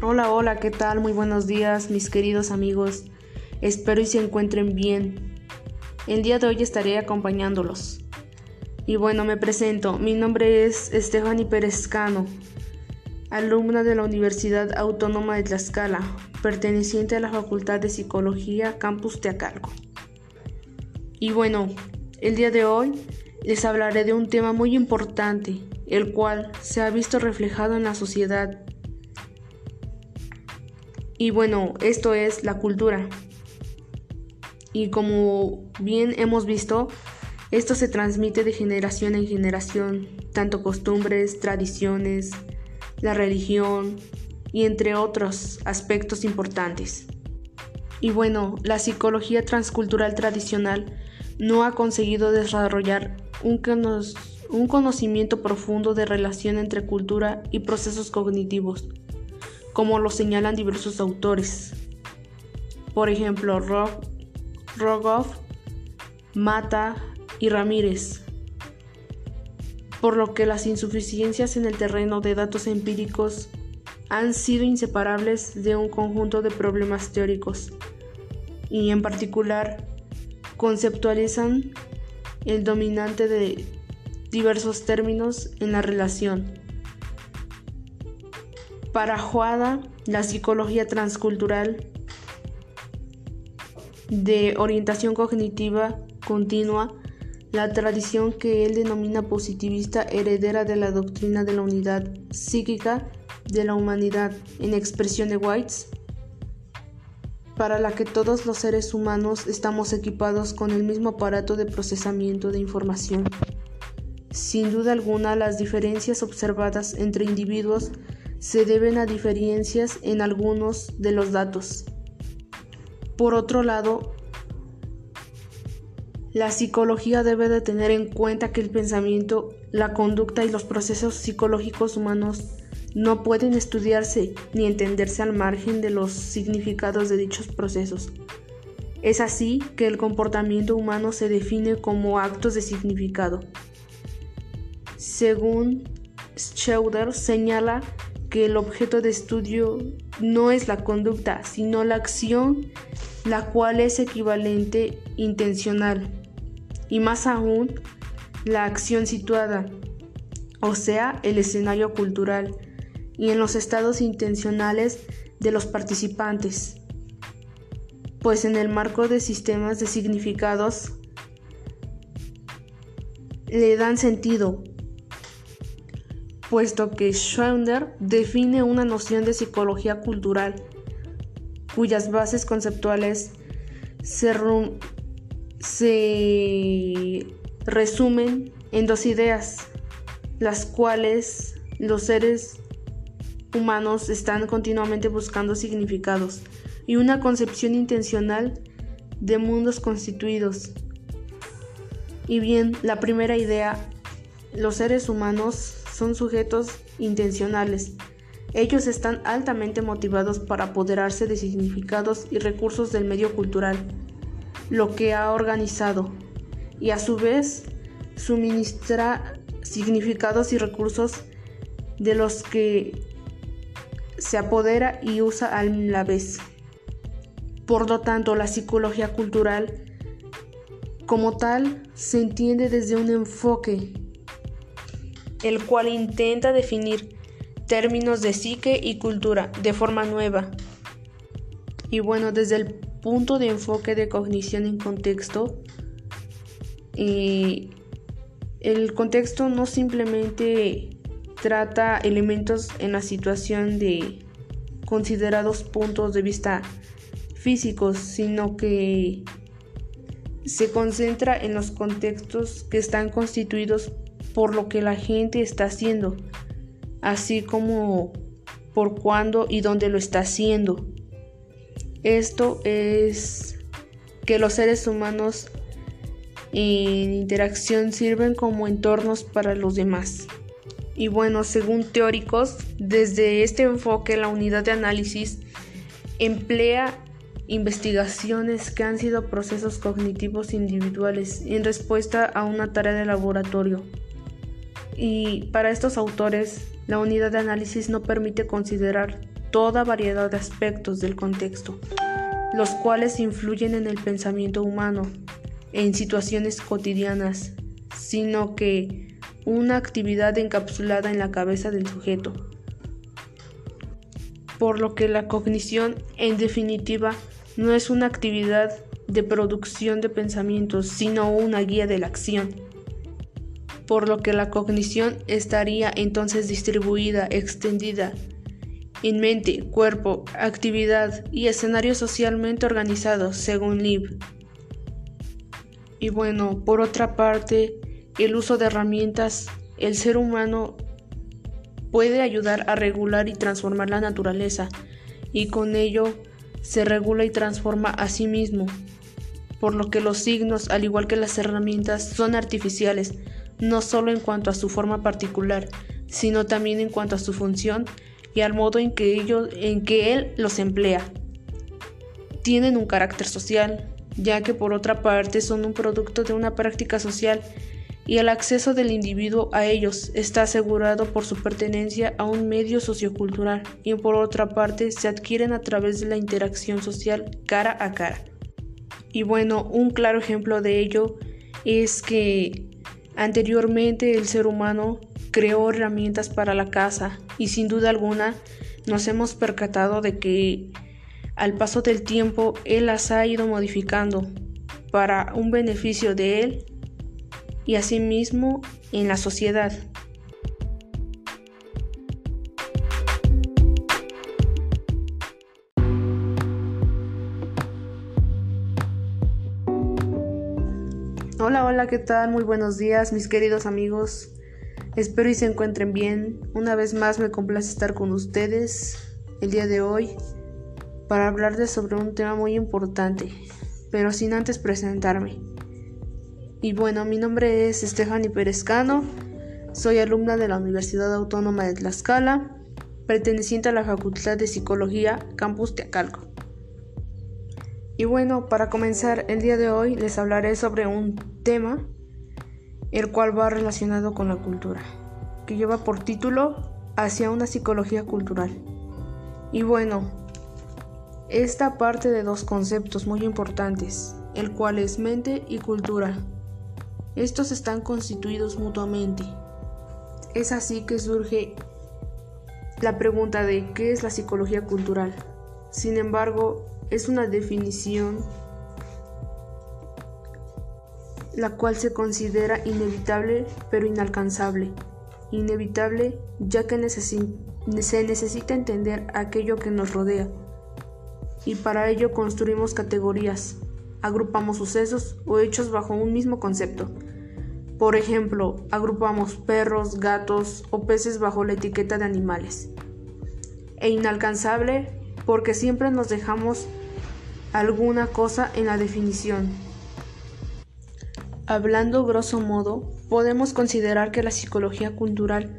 Hola, hola, ¿qué tal? Muy buenos días, mis queridos amigos. Espero y se encuentren bien. El día de hoy estaré acompañándolos. Y bueno, me presento. Mi nombre es Estefany Pérez Cano, alumna de la Universidad Autónoma de Tlaxcala, perteneciente a la Facultad de Psicología Campus Teacalco. Y bueno, el día de hoy les hablaré de un tema muy importante, el cual se ha visto reflejado en la sociedad. Y bueno, esto es la cultura. Y como bien hemos visto, esto se transmite de generación en generación, tanto costumbres, tradiciones, la religión y entre otros aspectos importantes. Y bueno, la psicología transcultural tradicional no ha conseguido desarrollar un, conocimiento profundo de relación entre cultura y procesos cognitivos, como lo señalan diversos autores. Por ejemplo, Rogoff, Mata y Ramírez. Por lo que las insuficiencias en el terreno de datos empíricos han sido inseparables de un conjunto de problemas teóricos y en particular conceptualizan el dominante de diversos términos en la relación. Para Juada, la psicología transcultural de orientación cognitiva continua, la tradición que él denomina positivista heredera de la doctrina de la unidad psíquica de la humanidad en expresión de Whites, para la que todos los seres humanos estamos equipados con el mismo aparato de procesamiento de información. Sin duda alguna, las diferencias observadas entre individuos se deben a diferencias en algunos de los datos. Por otro lado, la psicología debe de tener en cuenta que el pensamiento, la conducta y los procesos psicológicos humanos no pueden estudiarse ni entenderse al margen de los significados de dichos procesos. Es así que el comportamiento humano se define como actos de significado. Según Schauder, señala que el objeto de estudio no es la conducta, sino la acción, la cual es equivalente intencional, y más aún la acción situada, o sea, el escenario cultural y en los estados intencionales de los participantes, pues en el marco de sistemas de significados le dan sentido, puesto que Schauder define una noción de psicología cultural cuyas bases conceptuales se resumen en dos ideas, las cuales los seres humanos están continuamente buscando significados y una concepción intencional de mundos constituidos. Y bien, la primera idea, los seres humanos son sujetos intencionales. Ellos están altamente motivados para apoderarse de significados y recursos del medio cultural, lo que ha organizado, y a su vez suministra significados y recursos de los que se apodera y usa a la vez. Por lo tanto, la psicología cultural como tal se entiende desde un enfoque, el cual intenta definir términos de psique y cultura de forma nueva. Y bueno, desde el punto de enfoque de cognición en contexto, el contexto no simplemente trata elementos en la situación de considerados puntos de vista físicos, sino que se concentra en los contextos que están constituidos por lo que la gente está haciendo, así como por cuándo y dónde lo está haciendo. Esto es que los seres humanos en interacción sirven como entornos para los demás. Y bueno, según teóricos, desde este enfoque la unidad de análisis emplea investigaciones que han sido procesos cognitivos individuales en respuesta a una tarea de laboratorio. Y para estos autores, la unidad de análisis no permite considerar toda variedad de aspectos del contexto, los cuales influyen en el pensamiento humano en situaciones cotidianas, sino que una actividad encapsulada en la cabeza del sujeto. Por lo que la cognición, en definitiva, no es una actividad de producción de pensamientos, sino una guía de la acción. Por lo que la cognición estaría entonces distribuida, extendida, en mente, cuerpo, actividad y escenario socialmente organizados, según Lib. Y bueno, por otra parte, el uso de herramientas, el ser humano puede ayudar a regular y transformar la naturaleza, y con ello se regula y transforma a sí mismo, por lo que los signos, al igual que las herramientas, son artificiales, no solo en cuanto a su forma particular, sino también en cuanto a su función y al modo en que, ellos, en que él los emplea. Tienen un carácter social, ya que por otra parte son un producto de una práctica social y el acceso del individuo a ellos está asegurado por su pertenencia a un medio sociocultural y por otra parte se adquieren a través de la interacción social cara a cara. Y bueno, un claro ejemplo de ello es que anteriormente el ser humano creó herramientas para la casa y sin duda alguna nos hemos percatado de que al paso del tiempo él las ha ido modificando para un beneficio de él y asimismo en la sociedad. Hola, ¿qué tal? Muy buenos días, mis queridos amigos. Espero y se encuentren bien. Una vez más me complace estar con ustedes el día de hoy para hablarles sobre un tema muy importante, pero sin antes presentarme. Y bueno, mi nombre es Estefany Perezcano, soy alumna de la Universidad Autónoma de Tlaxcala, perteneciente a la Facultad de Psicología Campus Teacalco. Y bueno, para comenzar el día de hoy les hablaré sobre un tema el cual va relacionado con la cultura, que lleva por título Hacia una psicología cultural. Y bueno, esta parte de dos conceptos muy importantes, el cual es mente y cultura. Estos están constituidos mutuamente. Es así que surge la pregunta de qué es la psicología cultural. Sin embargo, es una definición la cual se considera inevitable pero inalcanzable. Inevitable ya que se necesita entender aquello que nos rodea y para ello construimos categorías, agrupamos sucesos o hechos bajo un mismo concepto. Por ejemplo, agrupamos perros, gatos o peces bajo la etiqueta de animales. E inalcanzable porque siempre nos dejamos alguna cosa en la definición Hablando grosso modo, podemos considerar que la psicología cultural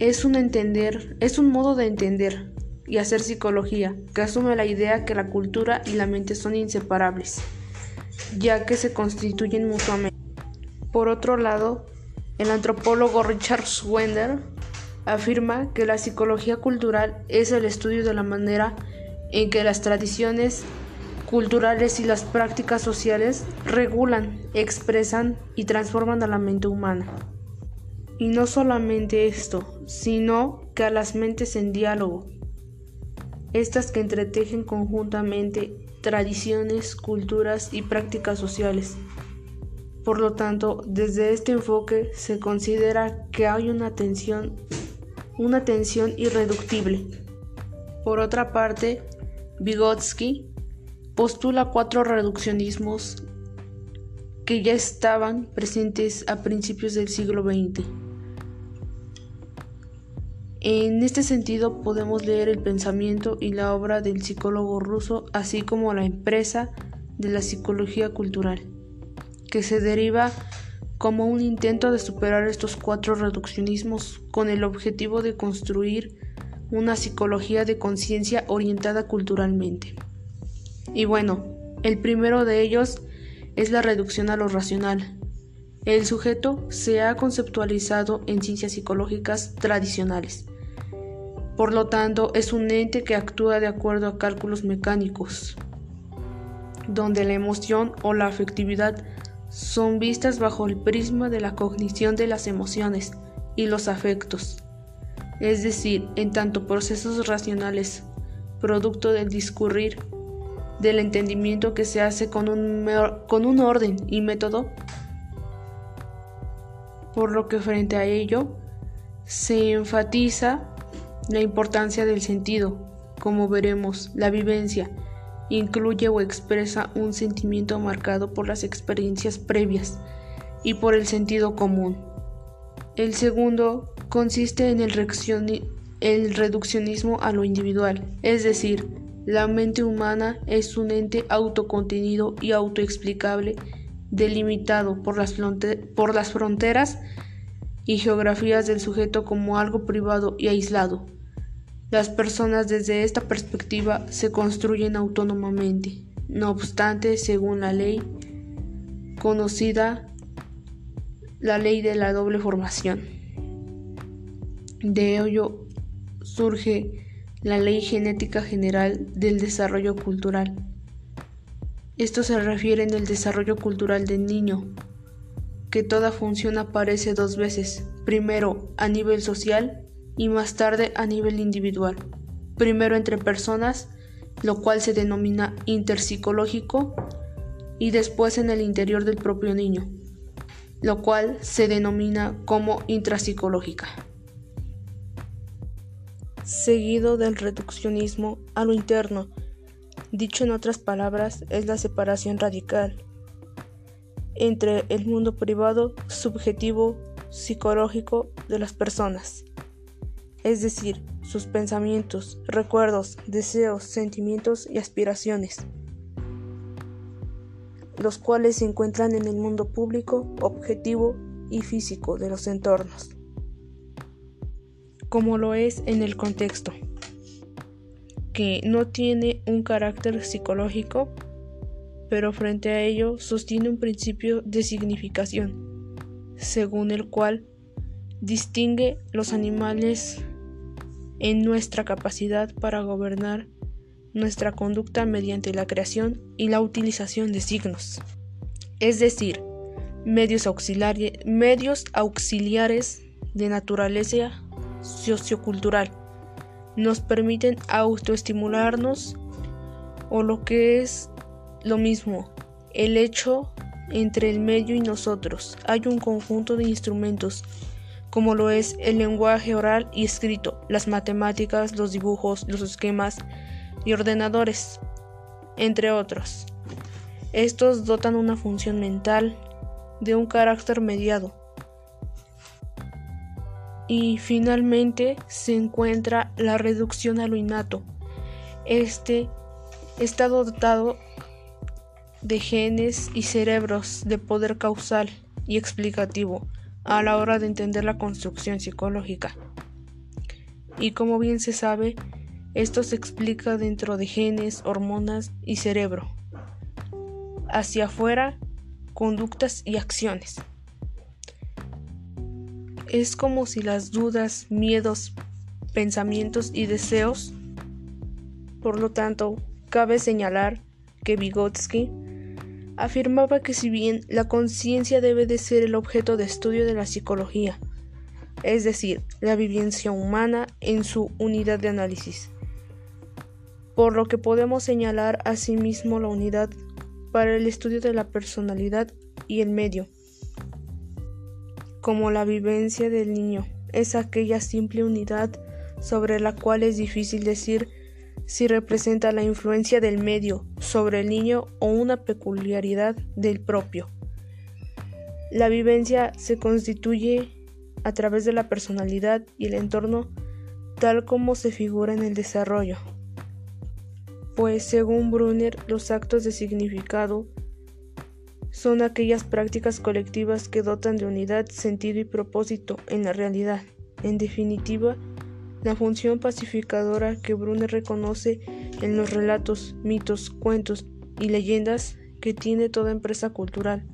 es un entender, es un modo de entender y hacer psicología que asume la idea que la cultura y la mente son inseparables, ya que se constituyen mutuamente. Por otro lado, el antropólogo Richard Swender afirma que la psicología cultural es el estudio de la manera en que las tradiciones culturales y las prácticas sociales regulan, expresan y transforman a la mente humana. Y no solamente esto, sino que a las mentes en diálogo, estas que entretejen conjuntamente tradiciones, culturas y prácticas sociales. Por lo tanto, desde este enfoque se considera que hay una tensión, una tensión irreductible. Por otra parte, Vygotsky postula cuatro reduccionismos que ya estaban presentes a principios del siglo XX. En este sentido podemos leer el pensamiento y la obra del psicólogo ruso, así como la empresa de la psicología cultural, que se deriva como un intento de superar estos cuatro reduccionismos con el objetivo de construir una psicología de conciencia orientada culturalmente. Y bueno, el primero de ellos es la reducción a lo racional. El sujeto se ha conceptualizado en ciencias psicológicas tradicionales Por lo tanto, es un ente que actúa de acuerdo a cálculos mecánicos, donde la emoción o la afectividad son vistas bajo el prisma de la cognición de las emociones y los afectos, es decir, en tanto procesos racionales, producto del discurrir, del entendimiento que se hace con un, con un orden y método, por lo que frente a ello se enfatiza la importancia del sentido, como veremos, la vivencia, incluye o expresa un sentimiento marcado por las experiencias previas y por el sentido común. El segundo consiste en el, reduccionismo a lo individual, es decir, la mente humana es un ente autocontenido y autoexplicable, delimitado por las, fronteras y geografías del sujeto como algo privado y aislado. Las personas desde esta perspectiva se construyen autónomamente. No obstante, según la ley conocida, la ley de la doble formación. De ello surge la ley genética general del desarrollo cultural. Esto se refiere en el desarrollo cultural del niño, que toda función aparece dos veces, primero a nivel social y más tarde a nivel individual, primero entre personas, lo cual se denomina interpsicológico, y después en el interior del propio niño, lo cual se denomina como intrapsicológica. Seguido del reduccionismo a lo interno, dicho en otras palabras, es la separación radical entre el mundo privado, subjetivo, psicológico de las personas. Es decir, sus pensamientos, recuerdos, deseos, sentimientos y aspiraciones, los cuales se encuentran en el mundo público, objetivo y físico de los entornos, como lo es en el contexto, que no tiene un carácter psicológico, pero frente a ello sostiene un principio de significación, según el cual distingue los animales en nuestra capacidad para gobernar nuestra conducta mediante la creación y la utilización de signos, es decir, medios, auxiliares de naturaleza sociocultural. Nos permiten autoestimularnos o lo que es lo mismo, el hecho entre el medio y nosotros. Hay un conjunto de instrumentos como lo es el lenguaje oral y escrito, las matemáticas, los dibujos, los esquemas y ordenadores, entre otros. Estos dotan una función mental de un carácter mediado. Y finalmente se encuentra la reducción a lo innato. Este está dotado de genes y cerebros de poder causal y explicativo a la hora de entender la construcción psicológica. Y como bien se sabe, esto se explica dentro de genes, hormonas y cerebro. Hacia afuera, conductas y acciones. Es como si las dudas, miedos, pensamientos y deseos, por lo tanto, cabe señalar que Vygotsky afirmaba que si bien la conciencia debe de ser el objeto de estudio de la psicología, es decir, la vivencia humana en su unidad de análisis, por lo que podemos señalar asimismo la unidad para el estudio de la personalidad y el medio, como la vivencia del niño, es aquella simple unidad sobre la cual es difícil decir si representa la influencia del medio sobre el niño o una peculiaridad del propio. La vivencia se constituye a través de la personalidad y el entorno tal como se figura en el desarrollo. Pues según Brunner, los actos de significado son aquellas prácticas colectivas que dotan de unidad, sentido y propósito en la realidad. En definitiva, la función pacificadora que Brunner reconoce en los relatos, mitos, cuentos y leyendas que tiene toda empresa cultural.